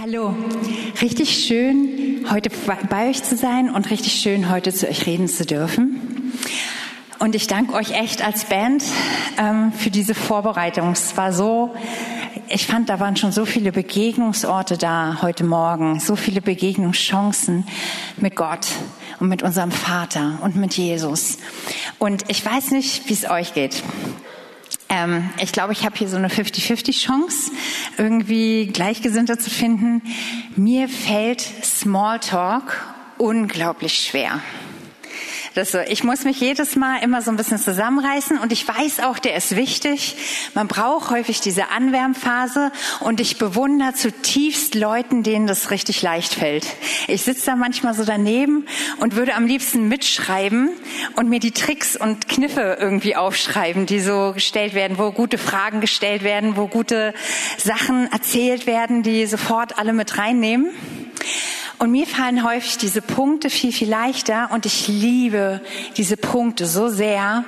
Hallo, richtig schön, heute bei euch zu sein und richtig schön, heute zu euch reden zu dürfen. Und ich danke euch echt als Band ähm, für diese Vorbereitung. Es war so, ich fand, da waren schon so viele Begegnungsorte da heute Morgen, so viele Begegnungschancen mit Gott und mit unserem Vater und mit Jesus. Und ich weiß nicht, wie es euch geht. Ähm, ich glaube, ich habe hier so eine 50-50-Chance, irgendwie Gleichgesinnte zu finden. Mir fällt Smalltalk unglaublich schwer. Das. Ich muss mich jedes Mal immer so ein bisschen zusammenreißen und ich weiß auch, der ist wichtig. Man braucht häufig diese Anwärmphase und ich bewundere zutiefst Leuten, denen das richtig leicht fällt. Ich sitze da manchmal so daneben und würde am liebsten mitschreiben und mir die Tricks und Kniffe irgendwie aufschreiben, die so gestellt werden, wo gute Fragen gestellt werden, wo gute Sachen erzählt werden, die sofort alle mit reinnehmen. Und mir fallen häufig diese Punkte viel, viel leichter und ich liebe diese Punkte so sehr,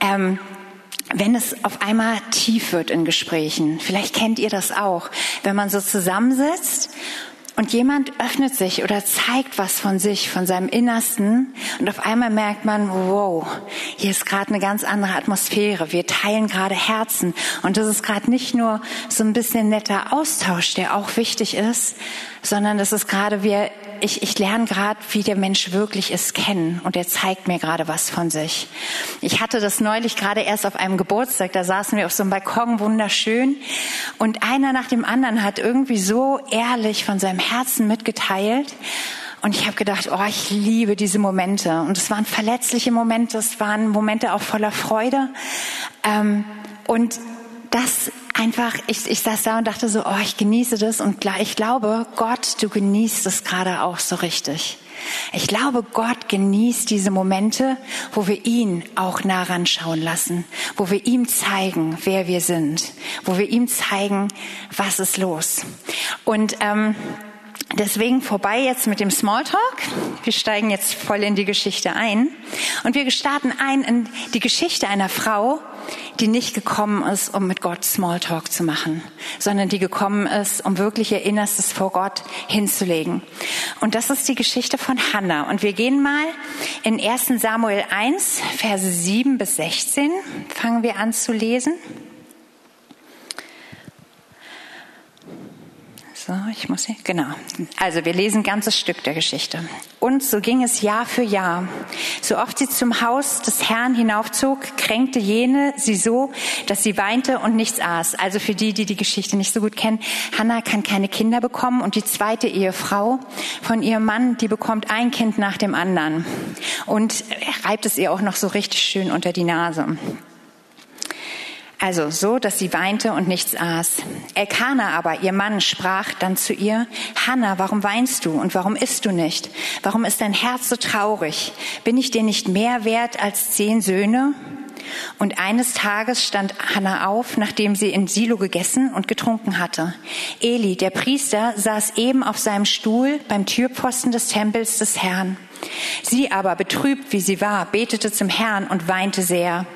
ähm, wenn es auf einmal tief wird in Gesprächen. Vielleicht kennt ihr das auch, wenn man so zusammensitzt und jemand öffnet sich oder zeigt was von sich, von seinem Innersten und auf einmal merkt man, wow, hier ist gerade eine ganz andere Atmosphäre. Wir teilen gerade Herzen und das ist gerade nicht nur so ein bisschen netter Austausch, der auch wichtig ist, sondern das ist gerade wir ich, ich lerne gerade, wie der Mensch wirklich ist kennen und er zeigt mir gerade was von sich. Ich hatte das neulich gerade erst auf einem Geburtstag, da saßen wir auf so einem Balkon, wunderschön und einer nach dem anderen hat irgendwie so ehrlich von seinem Herzen mitgeteilt und ich habe gedacht, oh, ich liebe diese Momente. Und es waren verletzliche Momente, es waren Momente auch voller Freude. Ähm, und das einfach, ich, ich saß da und dachte so, oh, ich genieße das und ich glaube, Gott, du genießt es gerade auch so richtig. Ich glaube, Gott genießt diese Momente, wo wir ihn auch nah ranschauen lassen, wo wir ihm zeigen, wer wir sind, wo wir ihm zeigen, was ist los. Und ähm, Deswegen vorbei jetzt mit dem Smalltalk. Wir steigen jetzt voll in die Geschichte ein. Und wir starten ein in die Geschichte einer Frau, die nicht gekommen ist, um mit Gott Smalltalk zu machen, sondern die gekommen ist, um wirklich ihr Innerstes vor Gott hinzulegen. Und das ist die Geschichte von Hannah. Und wir gehen mal in 1 Samuel 1, Verse 7 bis 16, fangen wir an zu lesen. So, ich muss hier, genau. Also wir lesen ein ganzes Stück der Geschichte. Und so ging es Jahr für Jahr. So oft sie zum Haus des Herrn hinaufzog, kränkte jene sie so, dass sie weinte und nichts aß. Also für die, die die Geschichte nicht so gut kennen, Hannah kann keine Kinder bekommen und die zweite Ehefrau von ihrem Mann, die bekommt ein Kind nach dem anderen. Und reibt es ihr auch noch so richtig schön unter die Nase. Also so, dass sie weinte und nichts aß. Elkanah aber, ihr Mann, sprach dann zu ihr, Hanna, warum weinst du und warum isst du nicht? Warum ist dein Herz so traurig? Bin ich dir nicht mehr wert als zehn Söhne? Und eines Tages stand Hannah auf, nachdem sie in Silo gegessen und getrunken hatte. Eli, der Priester, saß eben auf seinem Stuhl beim Türpfosten des Tempels des Herrn. Sie aber, betrübt wie sie war, betete zum Herrn und weinte sehr.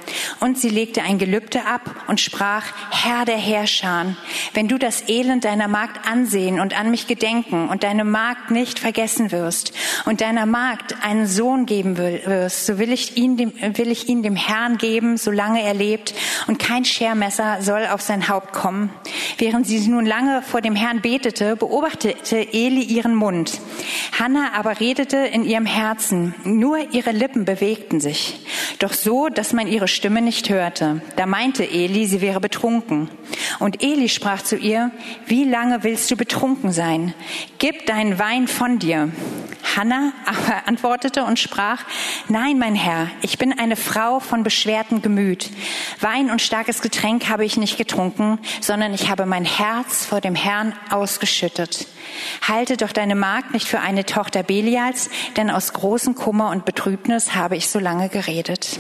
Und sie legte ein Gelübde ab und sprach, Herr der Herrscher, wenn du das Elend deiner Magd ansehen und an mich gedenken und deine Magd nicht vergessen wirst und deiner Magd einen Sohn geben wirst, so will ich ihn dem, will ich ihn dem Herrn geben, solange er lebt und kein Schermesser soll auf sein Haupt kommen. Während sie nun lange vor dem Herrn betete, beobachtete Eli ihren Mund. Hannah aber redete in ihrem Herzen, nur ihre Lippen bewegten sich, doch so, dass man ihre Stimme nicht hörte. Da meinte Eli, sie wäre betrunken. Und Eli sprach zu ihr, wie lange willst du betrunken sein? Gib deinen Wein von dir. Hannah aber antwortete und sprach, nein, mein Herr, ich bin eine Frau von beschwertem Gemüt. Wein und starkes Getränk habe ich nicht getrunken, sondern ich habe mein Herz vor dem Herrn ausgeschüttet. Halte doch deine Magd nicht für eine Tochter Belials, denn aus großem Kummer und Betrübnis habe ich so lange geredet.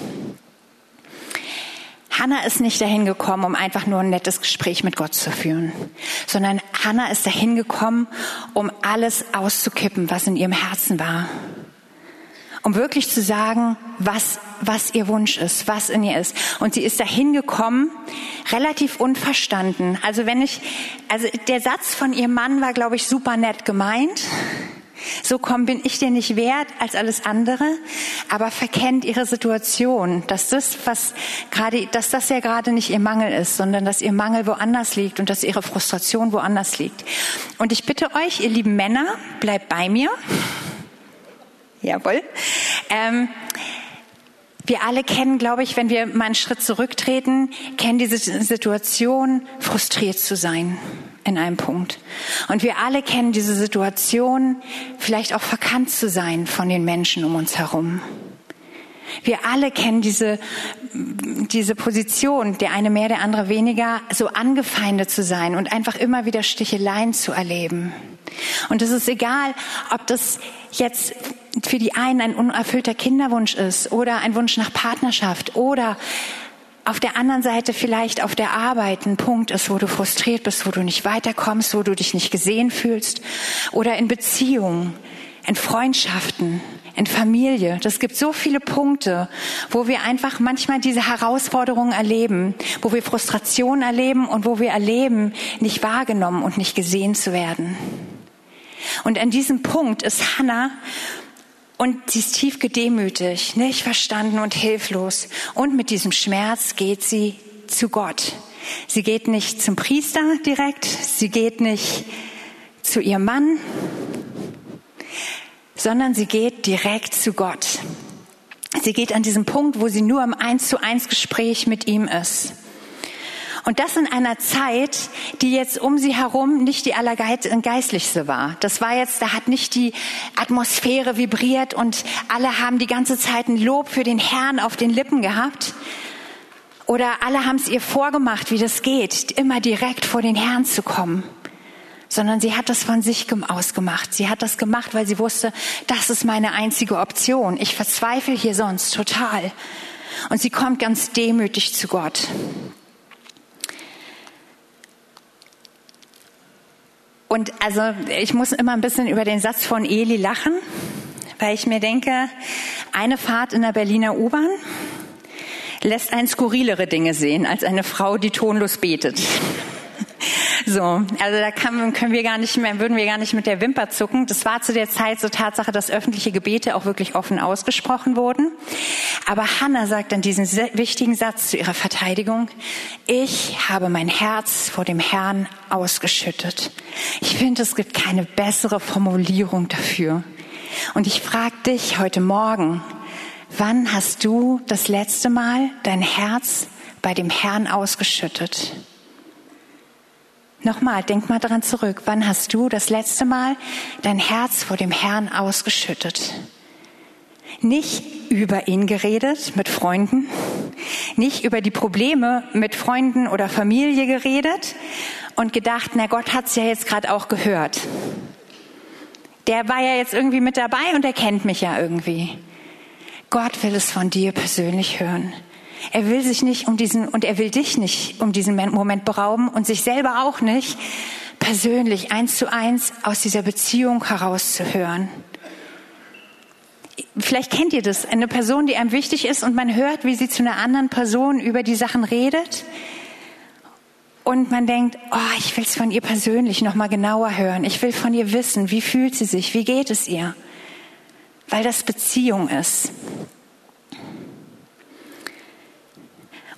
Hannah ist nicht dahin gekommen, um einfach nur ein nettes Gespräch mit Gott zu führen, sondern Hannah ist dahin gekommen, um alles auszukippen, was in ihrem Herzen war. Um wirklich zu sagen, was was ihr Wunsch ist, was in ihr ist. Und sie ist dahin gekommen, relativ unverstanden. Also wenn ich, also der Satz von ihrem Mann war, glaube ich, super nett gemeint. So komm, bin ich dir nicht wert als alles andere, aber verkennt ihre Situation, dass das, was gerade, dass das ja gerade nicht ihr Mangel ist, sondern dass ihr Mangel woanders liegt und dass ihre Frustration woanders liegt. Und ich bitte euch, ihr lieben Männer, bleibt bei mir. Jawohl. Ähm, wir alle kennen, glaube ich, wenn wir mal einen Schritt zurücktreten, kennen diese Situation, frustriert zu sein in einem Punkt. Und wir alle kennen diese Situation, vielleicht auch verkannt zu sein von den Menschen um uns herum. Wir alle kennen diese, diese Position, der eine mehr, der andere weniger, so angefeindet zu sein und einfach immer wieder Sticheleien zu erleben. Und es ist egal, ob das jetzt für die einen ein unerfüllter Kinderwunsch ist oder ein Wunsch nach Partnerschaft oder auf der anderen Seite vielleicht auf der Arbeit ein Punkt ist, wo du frustriert bist, wo du nicht weiterkommst, wo du dich nicht gesehen fühlst oder in Beziehungen, in Freundschaften, in Familie. Das gibt so viele Punkte, wo wir einfach manchmal diese Herausforderungen erleben, wo wir Frustration erleben und wo wir erleben, nicht wahrgenommen und nicht gesehen zu werden. Und an diesem Punkt ist Hannah und sie ist tief gedemütigt, nicht verstanden und hilflos. Und mit diesem Schmerz geht sie zu Gott. Sie geht nicht zum Priester direkt, sie geht nicht zu ihrem Mann, sondern sie geht direkt zu Gott. Sie geht an diesem Punkt, wo sie nur im Eins zu eins Gespräch mit ihm ist. Und das in einer Zeit, die jetzt um sie herum nicht die allergeistlichste war. Das war jetzt, da hat nicht die Atmosphäre vibriert und alle haben die ganze Zeit ein Lob für den Herrn auf den Lippen gehabt. Oder alle haben es ihr vorgemacht, wie das geht, immer direkt vor den Herrn zu kommen sondern sie hat das von sich ausgemacht. Sie hat das gemacht, weil sie wusste, das ist meine einzige Option. Ich verzweifle hier sonst total. Und sie kommt ganz demütig zu Gott. Und also ich muss immer ein bisschen über den Satz von Eli lachen, weil ich mir denke, eine Fahrt in der Berliner U-Bahn lässt ein skurrilere Dinge sehen als eine Frau, die tonlos betet. So, also da kann, können wir gar nicht mehr, würden wir gar nicht mit der Wimper zucken. Das war zu der Zeit so Tatsache, dass öffentliche Gebete auch wirklich offen ausgesprochen wurden. Aber Hannah sagt dann diesen wichtigen Satz zu ihrer Verteidigung. Ich habe mein Herz vor dem Herrn ausgeschüttet. Ich finde, es gibt keine bessere Formulierung dafür. Und ich frage dich heute Morgen, wann hast du das letzte Mal dein Herz bei dem Herrn ausgeschüttet? Nochmal, denk mal dran zurück. Wann hast du das letzte Mal dein Herz vor dem Herrn ausgeschüttet? Nicht über ihn geredet mit Freunden, nicht über die Probleme mit Freunden oder Familie geredet und gedacht, na Gott hat's ja jetzt gerade auch gehört. Der war ja jetzt irgendwie mit dabei und er kennt mich ja irgendwie. Gott will es von dir persönlich hören. Er will sich nicht um diesen, und er will dich nicht um diesen Moment berauben und sich selber auch nicht, persönlich eins zu eins aus dieser Beziehung herauszuhören. Vielleicht kennt ihr das, eine Person, die einem wichtig ist und man hört, wie sie zu einer anderen Person über die Sachen redet. Und man denkt, oh, ich will es von ihr persönlich nochmal genauer hören. Ich will von ihr wissen, wie fühlt sie sich, wie geht es ihr? Weil das Beziehung ist.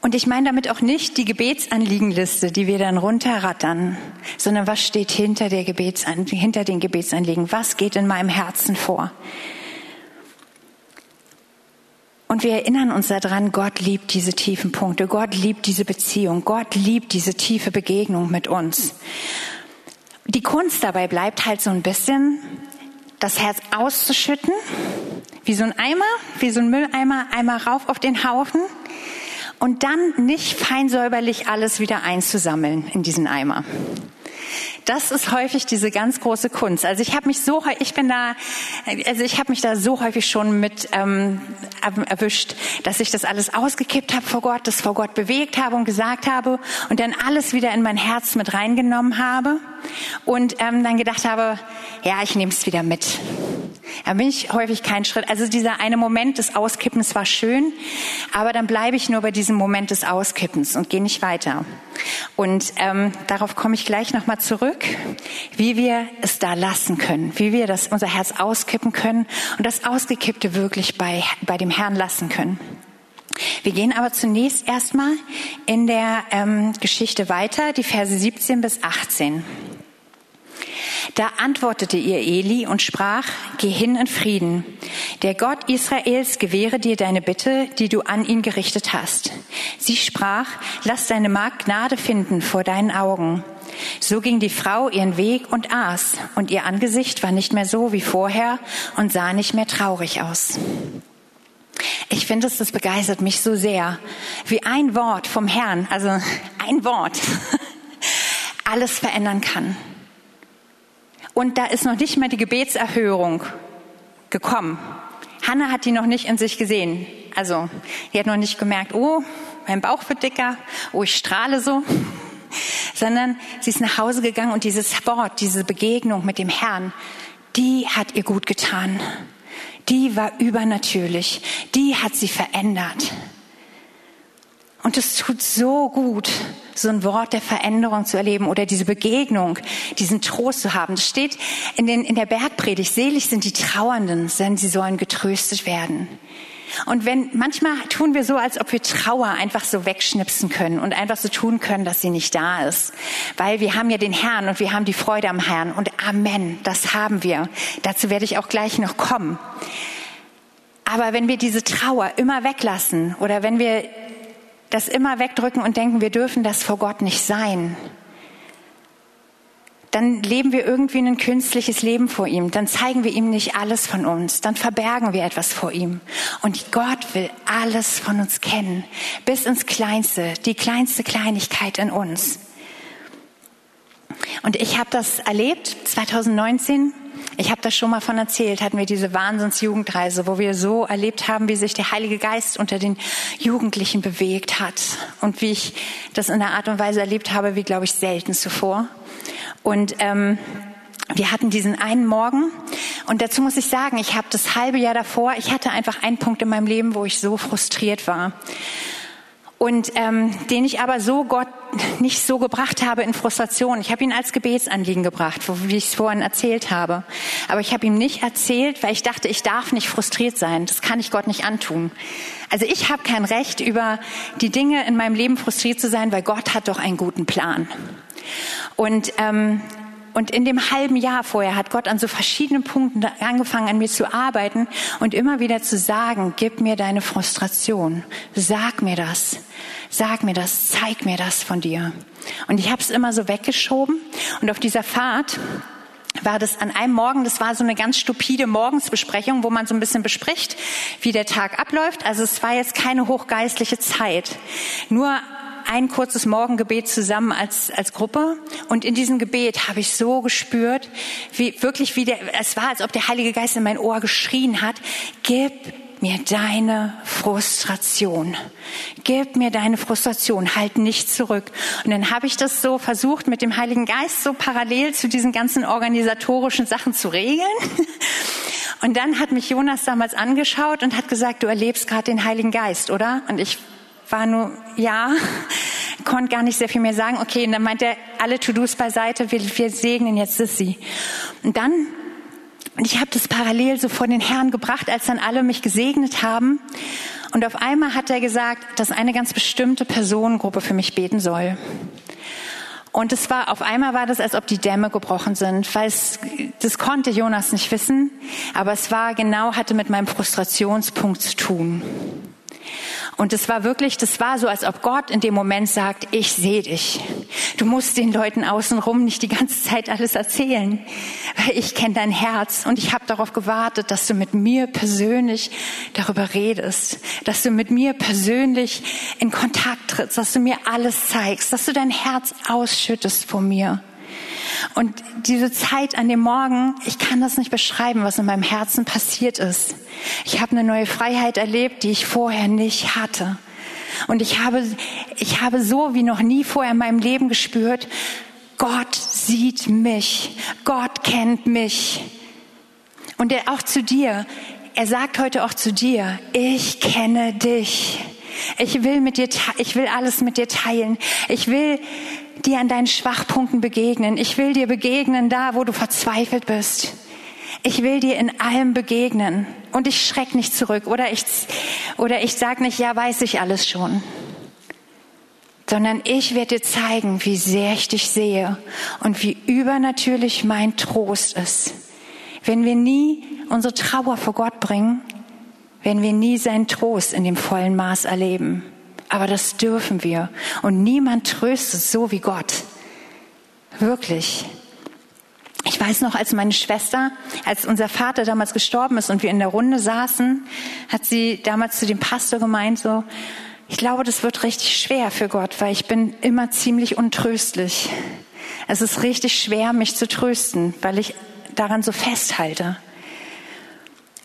Und ich meine damit auch nicht die Gebetsanliegenliste, die wir dann runterrattern, sondern was steht hinter, der Gebetsan hinter den Gebetsanliegen? Was geht in meinem Herzen vor? Und wir erinnern uns daran, Gott liebt diese tiefen Punkte, Gott liebt diese Beziehung, Gott liebt diese tiefe Begegnung mit uns. Die Kunst dabei bleibt halt so ein bisschen, das Herz auszuschütten, wie so ein Eimer, wie so ein Mülleimer, einmal rauf auf den Haufen und dann nicht feinsäuberlich alles wieder einzusammeln in diesen Eimer. Das ist häufig diese ganz große Kunst. Also ich habe mich so, ich bin da, also ich habe mich da so häufig schon mit ähm, erwischt, dass ich das alles ausgekippt habe vor Gott, das vor Gott bewegt habe und gesagt habe und dann alles wieder in mein Herz mit reingenommen habe und ähm, dann gedacht habe, ja, ich nehme es wieder mit. Da bin ich häufig keinen Schritt. Also dieser eine Moment des Auskippens war schön, aber dann bleibe ich nur bei diesem Moment des Auskippens und gehe nicht weiter. Und ähm, darauf komme ich gleich nochmal zurück, wie wir es da lassen können, wie wir das unser Herz auskippen können und das Ausgekippte wirklich bei, bei dem Herrn lassen können. Wir gehen aber zunächst erstmal in der ähm, Geschichte weiter, die Verse 17 bis 18. Da antwortete ihr Eli und sprach, geh hin in Frieden. Der Gott Israels gewähre dir deine Bitte, die du an ihn gerichtet hast. Sie sprach, lass deine Magd Gnade finden vor deinen Augen. So ging die Frau ihren Weg und aß, und ihr Angesicht war nicht mehr so wie vorher und sah nicht mehr traurig aus. Ich finde es, das begeistert mich so sehr, wie ein Wort vom Herrn, also ein Wort, alles verändern kann. Und da ist noch nicht mal die Gebetserhörung gekommen. Hannah hat die noch nicht in sich gesehen. Also, die hat noch nicht gemerkt, oh, mein Bauch wird dicker, oh, ich strahle so. Sondern sie ist nach Hause gegangen und dieses Wort, diese Begegnung mit dem Herrn, die hat ihr gut getan. Die war übernatürlich. Die hat sie verändert. Und es tut so gut, so ein Wort der Veränderung zu erleben oder diese Begegnung, diesen Trost zu haben. Das steht in, den, in der Bergpredigt, selig sind die Trauernden, denn sie sollen getröstet werden. Und wenn, manchmal tun wir so, als ob wir Trauer einfach so wegschnipsen können und einfach so tun können, dass sie nicht da ist. Weil wir haben ja den Herrn und wir haben die Freude am Herrn und Amen, das haben wir. Dazu werde ich auch gleich noch kommen. Aber wenn wir diese Trauer immer weglassen oder wenn wir das immer wegdrücken und denken, wir dürfen das vor Gott nicht sein, dann leben wir irgendwie ein künstliches Leben vor ihm. Dann zeigen wir ihm nicht alles von uns. Dann verbergen wir etwas vor ihm. Und Gott will alles von uns kennen. Bis ins Kleinste, die kleinste Kleinigkeit in uns. Und ich habe das erlebt 2019 ich habe das schon mal von erzählt, hatten wir diese Wahnsinnsjugendreise, wo wir so erlebt haben, wie sich der Heilige Geist unter den Jugendlichen bewegt hat und wie ich das in einer Art und Weise erlebt habe, wie glaube ich selten zuvor. Und ähm, wir hatten diesen einen Morgen und dazu muss ich sagen, ich habe das halbe Jahr davor, ich hatte einfach einen Punkt in meinem Leben, wo ich so frustriert war und ähm, den ich aber so Gott nicht so gebracht habe in Frustration. Ich habe ihn als Gebetsanliegen gebracht, wie ich es vorhin erzählt habe. Aber ich habe ihm nicht erzählt, weil ich dachte, ich darf nicht frustriert sein. Das kann ich Gott nicht antun. Also ich habe kein Recht, über die Dinge in meinem Leben frustriert zu sein, weil Gott hat doch einen guten Plan. Und ähm, und in dem halben Jahr vorher hat Gott an so verschiedenen Punkten angefangen, an mir zu arbeiten und immer wieder zu sagen, gib mir deine Frustration, sag mir das, sag mir das, zeig mir das von dir. Und ich habe es immer so weggeschoben und auf dieser Fahrt war das an einem Morgen, das war so eine ganz stupide Morgensbesprechung, wo man so ein bisschen bespricht, wie der Tag abläuft. Also es war jetzt keine hochgeistliche Zeit. Nur ein kurzes Morgengebet zusammen als, als Gruppe. Und in diesem Gebet habe ich so gespürt, wie wirklich wie der, es war, als ob der Heilige Geist in mein Ohr geschrien hat, gib mir deine Frustration. Gib mir deine Frustration, halt nicht zurück. Und dann habe ich das so versucht, mit dem Heiligen Geist so parallel zu diesen ganzen organisatorischen Sachen zu regeln. Und dann hat mich Jonas damals angeschaut und hat gesagt, du erlebst gerade den Heiligen Geist, oder? Und ich war nur, ja, konnte gar nicht sehr viel mehr sagen. Okay, und dann meint er, alle To-Dos beiseite, wir, wir segnen jetzt Sissy. Und dann, und ich habe das parallel so vor den Herrn gebracht, als dann alle mich gesegnet haben. Und auf einmal hat er gesagt, dass eine ganz bestimmte Personengruppe für mich beten soll. Und es war, auf einmal war das, als ob die Dämme gebrochen sind, weil es, das konnte Jonas nicht wissen, aber es war genau, hatte mit meinem Frustrationspunkt zu tun. Und es war wirklich, das war so, als ob Gott in dem Moment sagt, ich sehe dich. Du musst den Leuten außenrum nicht die ganze Zeit alles erzählen, weil ich kenne dein Herz und ich habe darauf gewartet, dass du mit mir persönlich darüber redest, dass du mit mir persönlich in Kontakt trittst, dass du mir alles zeigst, dass du dein Herz ausschüttest vor mir. Und diese Zeit an dem Morgen, ich kann das nicht beschreiben, was in meinem Herzen passiert ist. Ich habe eine neue Freiheit erlebt, die ich vorher nicht hatte. Und ich habe, ich habe so wie noch nie vorher in meinem Leben gespürt, Gott sieht mich, Gott kennt mich. Und er auch zu dir, er sagt heute auch zu dir, ich kenne dich. Ich will mit dir, ich will alles mit dir teilen. Ich will dir an deinen Schwachpunkten begegnen. Ich will dir begegnen da, wo du verzweifelt bist. Ich will dir in allem begegnen und ich schreck nicht zurück oder ich, oder ich sag nicht, ja, weiß ich alles schon. Sondern ich werde dir zeigen, wie sehr ich dich sehe und wie übernatürlich mein Trost ist. Wenn wir nie unsere Trauer vor Gott bringen, werden wir nie seinen Trost in dem vollen Maß erleben. Aber das dürfen wir. Und niemand tröstet so wie Gott. Wirklich. Ich weiß noch, als meine Schwester, als unser Vater damals gestorben ist und wir in der Runde saßen, hat sie damals zu dem Pastor gemeint, so, ich glaube, das wird richtig schwer für Gott, weil ich bin immer ziemlich untröstlich. Es ist richtig schwer, mich zu trösten, weil ich daran so festhalte.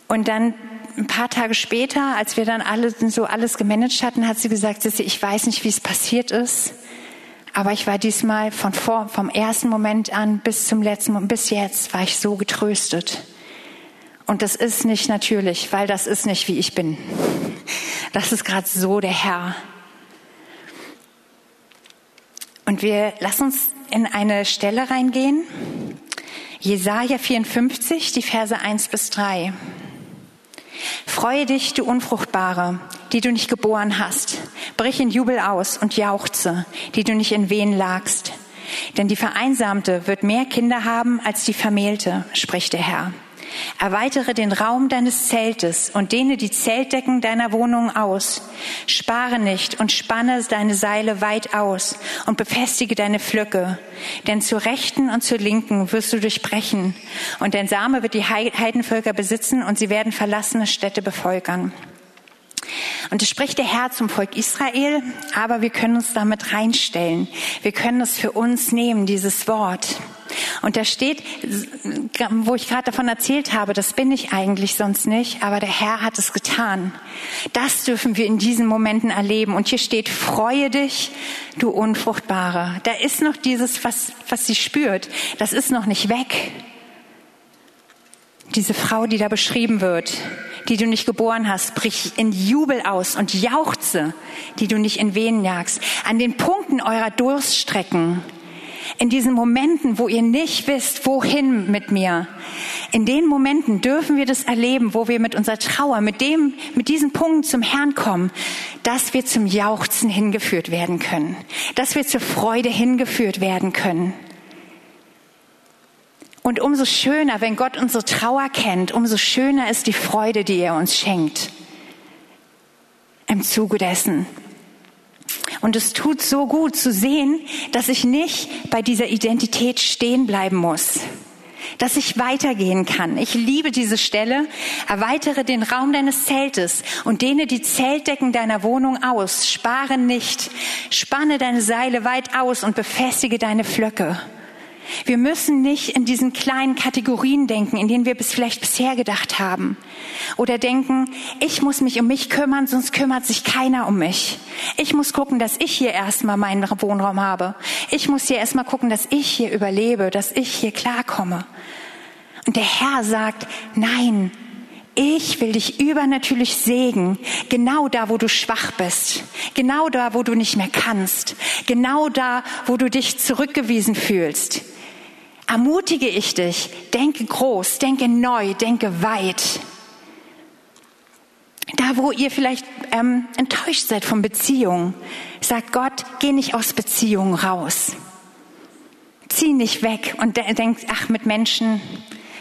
Und dann ein paar Tage später, als wir dann alle, so alles gemanagt hatten, hat sie gesagt, Sissi, ich weiß nicht, wie es passiert ist, aber ich war diesmal von vor, vom ersten Moment an bis zum letzten Moment, bis jetzt, war ich so getröstet. Und das ist nicht natürlich, weil das ist nicht, wie ich bin. Das ist gerade so der Herr. Und wir lassen uns in eine Stelle reingehen. Jesaja 54, die Verse 1 bis 3. Freue dich, du Unfruchtbare, die du nicht geboren hast. Brich in Jubel aus und jauchze, die du nicht in Wehen lagst. Denn die Vereinsamte wird mehr Kinder haben als die Vermählte, spricht der Herr. Erweitere den Raum deines Zeltes und dehne die Zeltdecken deiner Wohnung aus. Spare nicht und spanne deine Seile weit aus und befestige deine Pflöcke. Denn zur Rechten und zur Linken wirst du durchbrechen und dein Same wird die Heidenvölker besitzen und sie werden verlassene Städte bevölkern. Und es spricht der Herr zum Volk Israel, aber wir können uns damit reinstellen. Wir können es für uns nehmen, dieses Wort. Und da steht, wo ich gerade davon erzählt habe, das bin ich eigentlich sonst nicht, aber der Herr hat es getan. Das dürfen wir in diesen Momenten erleben. Und hier steht, freue dich, du Unfruchtbare. Da ist noch dieses, was, was sie spürt. Das ist noch nicht weg. Diese Frau, die da beschrieben wird, die du nicht geboren hast, brich in Jubel aus und jauchze, die du nicht in Wehen jagst. An den Punkten eurer Durststrecken in diesen Momenten, wo ihr nicht wisst, wohin mit mir, in den Momenten dürfen wir das erleben, wo wir mit unserer Trauer, mit dem, mit diesem Punkt zum Herrn kommen, dass wir zum Jauchzen hingeführt werden können, dass wir zur Freude hingeführt werden können. Und umso schöner, wenn Gott unsere Trauer kennt, umso schöner ist die Freude, die er uns schenkt. Im Zuge dessen. Und es tut so gut zu sehen, dass ich nicht bei dieser Identität stehen bleiben muss, dass ich weitergehen kann. Ich liebe diese Stelle. Erweitere den Raum deines Zeltes und dehne die Zeltdecken deiner Wohnung aus. Spare nicht. Spanne deine Seile weit aus und befestige deine Flöcke. Wir müssen nicht in diesen kleinen Kategorien denken, in denen wir bis vielleicht bisher gedacht haben. Oder denken, ich muss mich um mich kümmern, sonst kümmert sich keiner um mich. Ich muss gucken, dass ich hier erstmal meinen Wohnraum habe. Ich muss hier erstmal gucken, dass ich hier überlebe, dass ich hier klarkomme. Und der Herr sagt, nein, ich will dich übernatürlich sägen, genau da, wo du schwach bist, genau da, wo du nicht mehr kannst, genau da, wo du dich zurückgewiesen fühlst ermutige ich dich, denke groß, denke neu, denke weit. Da, wo ihr vielleicht ähm, enttäuscht seid von Beziehungen, sagt Gott, geh nicht aus Beziehungen raus. Zieh nicht weg und de denk, ach, mit Menschen,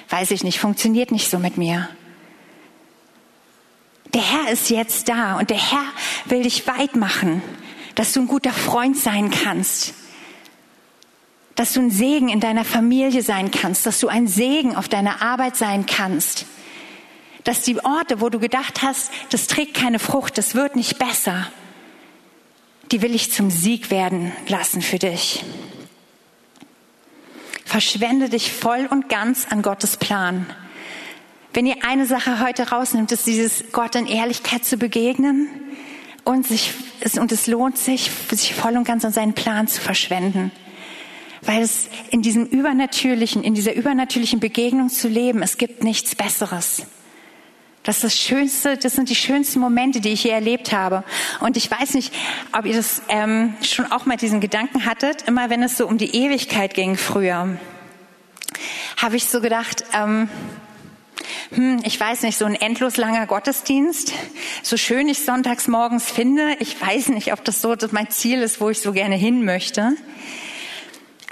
weiß ich nicht, funktioniert nicht so mit mir. Der Herr ist jetzt da und der Herr will dich weit machen, dass du ein guter Freund sein kannst, dass du ein Segen in deiner Familie sein kannst, dass du ein Segen auf deiner Arbeit sein kannst, dass die Orte, wo du gedacht hast, das trägt keine Frucht, das wird nicht besser, die will ich zum Sieg werden lassen für dich. Verschwende dich voll und ganz an Gottes Plan. Wenn ihr eine Sache heute rausnimmt, ist dieses Gott in Ehrlichkeit zu begegnen und sich, und es lohnt sich, sich voll und ganz an seinen Plan zu verschwenden Weil es in diesem übernatürlichen, in dieser übernatürlichen Begegnung zu leben, es gibt nichts Besseres. Das ist das Schönste, das sind die schönsten Momente, die ich je erlebt habe. Und ich weiß nicht, ob ihr das ähm, schon auch mal diesen Gedanken hattet, immer wenn es so um die Ewigkeit ging früher, habe ich so gedacht, ähm, hm, ich weiß nicht, so ein endlos langer Gottesdienst, so schön ich sonntags morgens finde, ich weiß nicht, ob das so mein Ziel ist, wo ich so gerne hin möchte.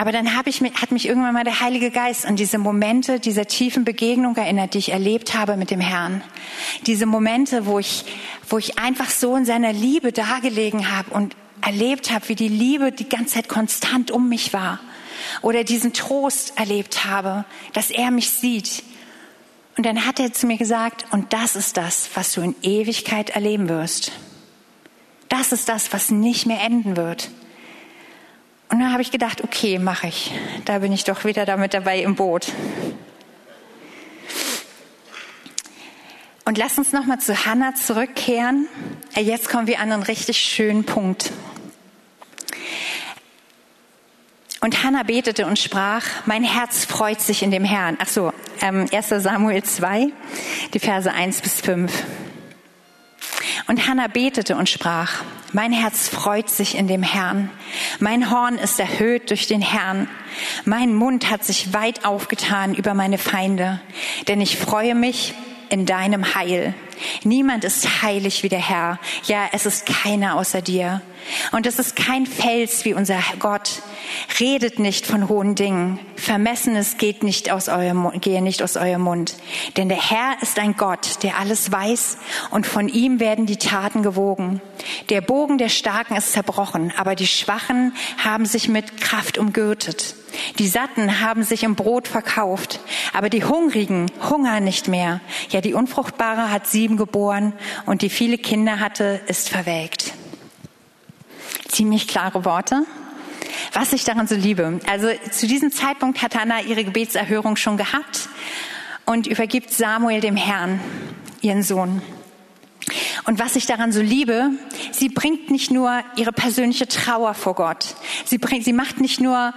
Aber dann habe ich, hat mich irgendwann mal der Heilige Geist an diese Momente dieser tiefen Begegnung erinnert, die ich erlebt habe mit dem Herrn. Diese Momente, wo ich, wo ich einfach so in seiner Liebe dargelegen habe und erlebt habe, wie die Liebe die ganze Zeit konstant um mich war. Oder diesen Trost erlebt habe, dass er mich sieht. Und dann hat er zu mir gesagt, und das ist das, was du in Ewigkeit erleben wirst. Das ist das, was nicht mehr enden wird. Und dann habe ich gedacht, okay, mache ich. Da bin ich doch wieder damit dabei im Boot. Und lass uns nochmal zu Hannah zurückkehren. Äh, jetzt kommen wir an einen richtig schönen Punkt. Und Hannah betete und sprach, mein Herz freut sich in dem Herrn. Ach so, ähm, 1 Samuel 2, die Verse 1 bis 5. Und Hannah betete und sprach, mein Herz freut sich in dem Herrn. Mein Horn ist erhöht durch den Herrn. Mein Mund hat sich weit aufgetan über meine Feinde. Denn ich freue mich in deinem Heil. Niemand ist heilig wie der Herr. Ja, es ist keiner außer dir. Und es ist kein Fels wie unser Gott. Redet nicht von hohen Dingen. Vermessenes geht nicht aus eurem, gehe nicht aus eurem Mund. Denn der Herr ist ein Gott, der alles weiß und von ihm werden die Taten gewogen. Der Bogen der Starken ist zerbrochen, aber die Schwachen haben sich mit Kraft umgürtet. Die Satten haben sich im Brot verkauft, aber die Hungrigen hungern nicht mehr. Ja, die Unfruchtbare hat sieben geboren und die viele Kinder hatte, ist verwelkt. Ziemlich klare Worte. Was ich daran so liebe. Also zu diesem Zeitpunkt hat Hannah ihre Gebetserhörung schon gehabt und übergibt Samuel dem Herrn, ihren Sohn. Und was ich daran so liebe, sie bringt nicht nur ihre persönliche Trauer vor Gott. Sie bringt, sie macht nicht nur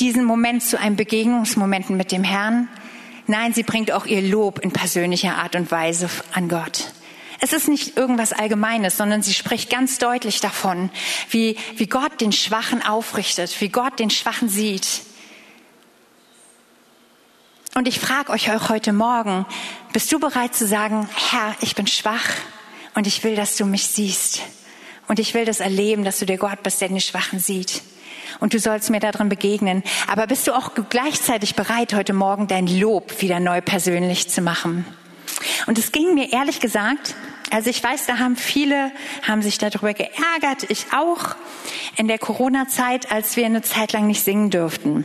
diesen Moment zu einem Begegnungsmoment mit dem Herrn. Nein, sie bringt auch ihr Lob in persönlicher Art und Weise an Gott. Es ist nicht irgendwas Allgemeines, sondern sie spricht ganz deutlich davon, wie, wie Gott den Schwachen aufrichtet, wie Gott den Schwachen sieht. Und ich frage euch auch heute Morgen, bist du bereit zu sagen, Herr, ich bin schwach und ich will, dass du mich siehst. Und ich will das erleben, dass du der Gott bist, der den Schwachen sieht. Und du sollst mir darin begegnen. Aber bist du auch gleichzeitig bereit, heute Morgen dein Lob wieder neu persönlich zu machen? Und es ging mir ehrlich gesagt, also ich weiß, da haben viele, haben sich darüber geärgert, ich auch, in der Corona-Zeit, als wir eine Zeit lang nicht singen durften.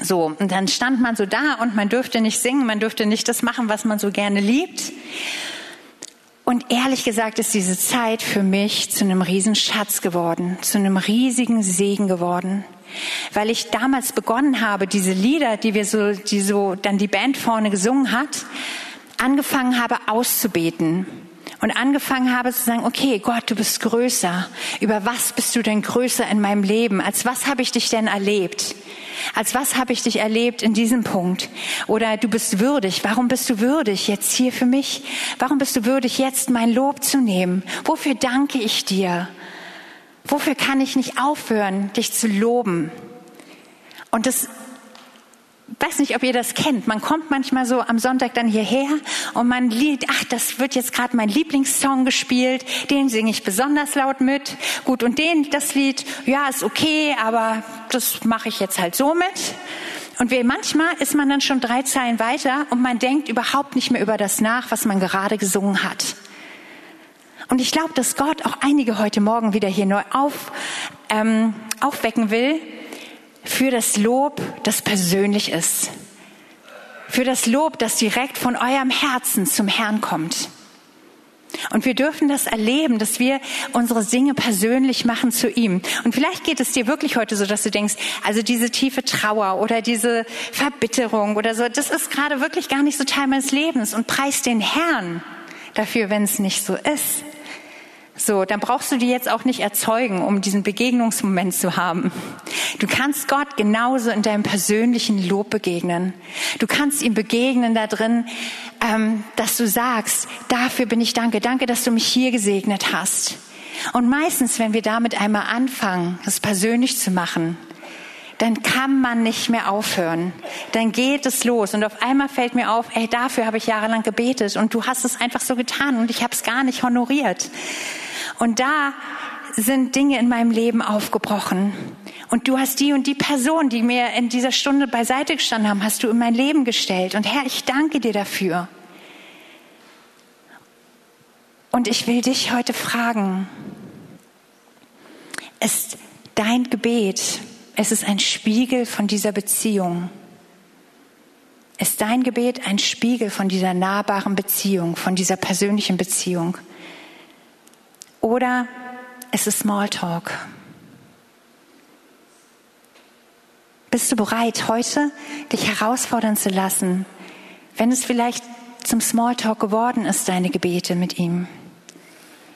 So, und dann stand man so da und man dürfte nicht singen, man dürfte nicht das machen, was man so gerne liebt. Und ehrlich gesagt ist diese Zeit für mich zu einem Riesenschatz geworden, zu einem riesigen Segen geworden. Weil ich damals begonnen habe, diese Lieder, die wir so, die so dann die Band vorne gesungen hat, angefangen habe auszubeten und angefangen habe zu sagen, okay, Gott, du bist größer. Über was bist du denn größer in meinem Leben? Als was habe ich dich denn erlebt? Als was habe ich dich erlebt in diesem Punkt? Oder du bist würdig. Warum bist du würdig jetzt hier für mich? Warum bist du würdig jetzt mein Lob zu nehmen? Wofür danke ich dir? Wofür kann ich nicht aufhören, dich zu loben? Und das weiß nicht, ob ihr das kennt. Man kommt manchmal so am Sonntag dann hierher und man liest, ach, das wird jetzt gerade mein Lieblingssong gespielt, den singe ich besonders laut mit. Gut, und den, das Lied, ja, ist okay, aber das mache ich jetzt halt so mit. Und wie manchmal ist man dann schon drei Zeilen weiter und man denkt überhaupt nicht mehr über das nach, was man gerade gesungen hat. Und ich glaube, dass Gott auch einige heute Morgen wieder hier neu auf, ähm, aufwecken will, für das Lob, das persönlich ist. Für das Lob, das direkt von eurem Herzen zum Herrn kommt. Und wir dürfen das erleben, dass wir unsere Dinge persönlich machen zu ihm. Und vielleicht geht es dir wirklich heute so, dass du denkst, also diese tiefe Trauer oder diese Verbitterung oder so, das ist gerade wirklich gar nicht so Teil meines Lebens und preis den Herrn dafür, wenn es nicht so ist So, dann brauchst du die jetzt auch nicht erzeugen, um diesen Begegnungsmoment zu haben. Du kannst Gott genauso in deinem persönlichen Lob begegnen. Du kannst ihm begegnen da drin, ähm, dass du sagst, dafür bin ich danke, danke, dass du mich hier gesegnet hast. Und meistens, wenn wir damit einmal anfangen, das persönlich zu machen, dann kann man nicht mehr aufhören. Dann geht es los und auf einmal fällt mir auf, ey, dafür habe ich jahrelang gebetet und du hast es einfach so getan und ich habe es gar nicht honoriert. Und da sind Dinge in meinem Leben aufgebrochen. Und du hast die und die Person, die mir in dieser Stunde beiseite gestanden haben, hast du in mein Leben gestellt. Und Herr, ich danke dir dafür. Und ich will dich heute fragen, ist dein Gebet, es ein Spiegel von dieser Beziehung. Ist dein Gebet ein Spiegel von dieser nahbaren Beziehung, von dieser persönlichen Beziehung? Oder ist es Smalltalk? Bist du bereit, heute dich herausfordern zu lassen, wenn es vielleicht zum Smalltalk geworden ist, deine Gebete mit ihm?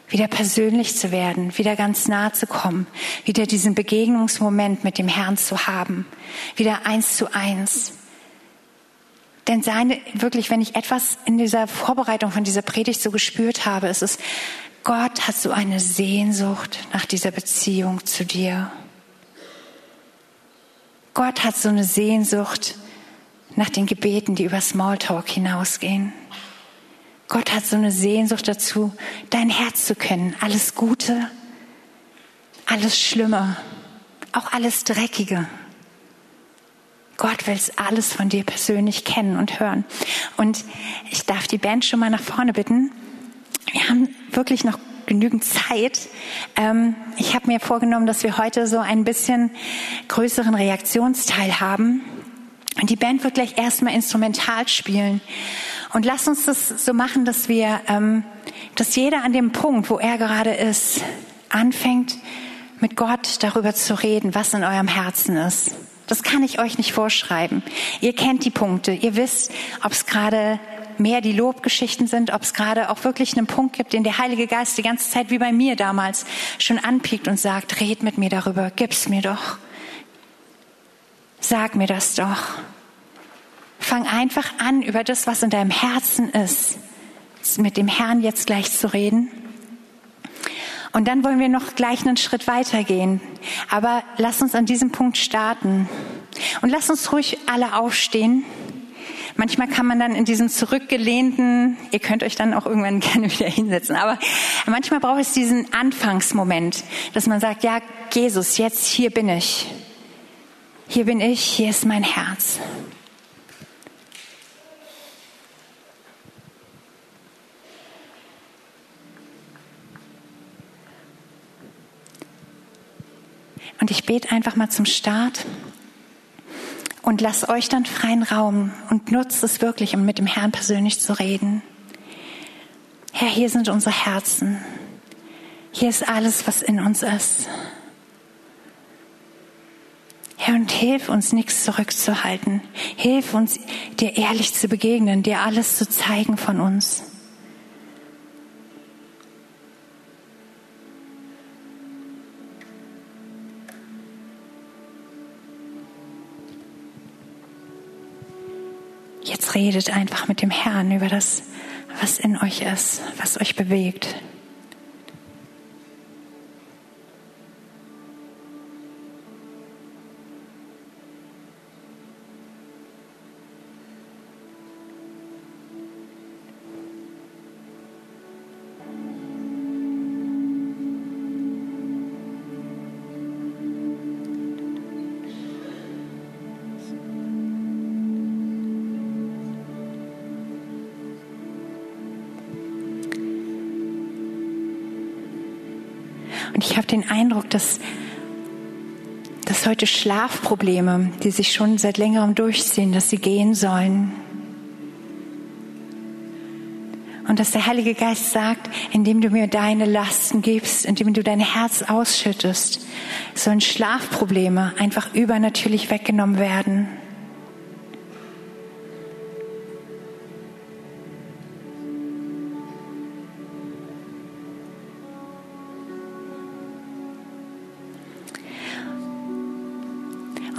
Wieder persönlich zu werden, wieder ganz nah zu kommen, wieder diesen Begegnungsmoment mit dem Herrn zu haben, wieder eins zu eins. Denn seine, wirklich, wenn ich etwas in dieser Vorbereitung von dieser Predigt so gespürt habe, ist es, Gott hat so eine Sehnsucht nach dieser Beziehung zu dir. Gott hat so eine Sehnsucht nach den Gebeten, die über Smalltalk hinausgehen. Gott hat so eine Sehnsucht dazu, dein Herz zu kennen. Alles Gute, alles Schlimme, auch alles Dreckige. Gott will alles von dir persönlich kennen und hören. Und ich darf die Band schon mal nach vorne bitten wir haben wirklich noch genügend Zeit. Ähm, ich habe mir vorgenommen, dass wir heute so ein bisschen größeren Reaktionsteil haben. Und die Band wird gleich erstmal instrumental spielen. Und lass uns das so machen, dass wir, ähm, dass jeder an dem Punkt, wo er gerade ist, anfängt, mit Gott darüber zu reden, was in eurem Herzen ist. Das kann ich euch nicht vorschreiben. Ihr kennt die Punkte. Ihr wisst, ob es gerade mehr die Lobgeschichten sind, ob es gerade auch wirklich einen Punkt gibt, den der Heilige Geist die ganze Zeit wie bei mir damals schon anpiekt und sagt, red mit mir darüber, gib's mir doch. Sag mir das doch. Fang einfach an, über das, was in deinem Herzen ist, mit dem Herrn jetzt gleich zu reden. Und dann wollen wir noch gleich einen Schritt weitergehen. Aber lass uns an diesem Punkt starten. Und lass uns ruhig alle aufstehen. Manchmal kann man dann in diesem zurückgelehnten, ihr könnt euch dann auch irgendwann gerne wieder hinsetzen, aber manchmal braucht es diesen Anfangsmoment, dass man sagt, ja, Jesus, jetzt hier bin ich. Hier bin ich, hier ist mein Herz. Und ich bete einfach mal zum Start und lasst euch dann freien Raum und nutzt es wirklich, um mit dem Herrn persönlich zu reden. Herr, hier sind unsere Herzen. Hier ist alles, was in uns ist. Herr, und hilf uns, nichts zurückzuhalten. Hilf uns, dir ehrlich zu begegnen, dir alles zu zeigen von uns. Redet einfach mit dem Herrn über das, was in euch ist, was euch bewegt. Und ich habe den Eindruck, dass, dass heute Schlafprobleme, die sich schon seit längerem durchziehen, dass sie gehen sollen. Und dass der Heilige Geist sagt, indem du mir deine Lasten gibst, indem du dein Herz ausschüttest, sollen Schlafprobleme einfach übernatürlich weggenommen werden.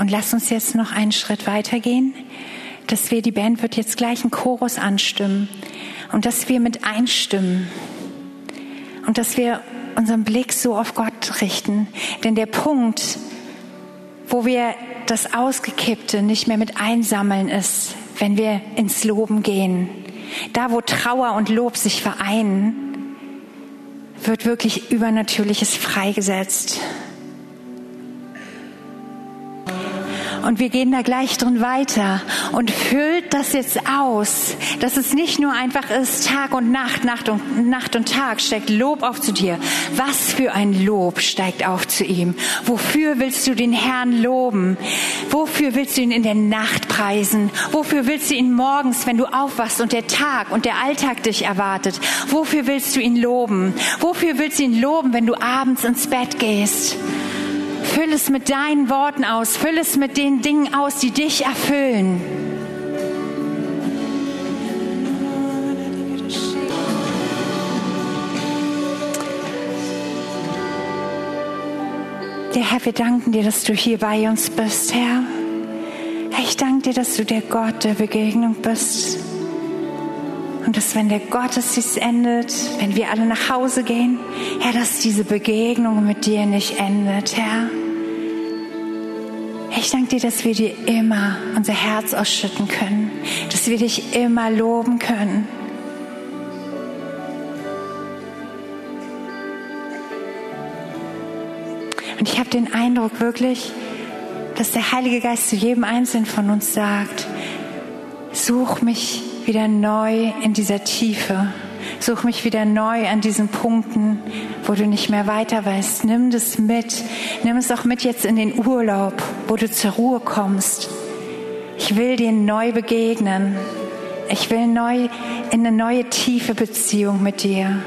Und lass uns jetzt noch einen Schritt weitergehen, dass wir, die Band wird jetzt gleich einen Chorus anstimmen und dass wir mit einstimmen und dass wir unseren Blick so auf Gott richten. Denn der Punkt, wo wir das Ausgekippte nicht mehr mit einsammeln, ist, wenn wir ins Loben gehen. Da, wo Trauer und Lob sich vereinen, wird wirklich Übernatürliches freigesetzt. Und wir gehen da gleich drin weiter und füllt das jetzt aus, dass es nicht nur einfach ist, Tag und Nacht, Nacht und, Nacht und Tag steigt Lob auf zu dir. Was für ein Lob steigt auf zu ihm? Wofür willst du den Herrn loben? Wofür willst du ihn in der Nacht preisen? Wofür willst du ihn morgens, wenn du aufwachst und der Tag und der Alltag dich erwartet? Wofür willst du ihn loben? Wofür willst du ihn loben, wenn du abends ins Bett gehst? Füll es mit deinen Worten aus. Füll es mit den Dingen aus, die dich erfüllen. Der Herr, wir danken dir, dass du hier bei uns bist, Herr. Ich danke dir, dass du der Gott der Begegnung bist. Und dass wenn der Gottesdienst endet, wenn wir alle nach Hause gehen, Herr, dass diese Begegnung mit dir nicht endet, Herr. Ich danke dir, dass wir dir immer unser Herz ausschütten können, dass wir dich immer loben können. Und ich habe den Eindruck wirklich, dass der Heilige Geist zu jedem Einzelnen von uns sagt, such mich wieder neu in dieser Tiefe. Such mich wieder neu an diesen Punkten, wo du nicht mehr weiter weißt. Nimm das mit. Nimm es auch mit jetzt in den Urlaub, wo du zur Ruhe kommst. Ich will dir neu begegnen. Ich will neu in eine neue tiefe Beziehung mit dir.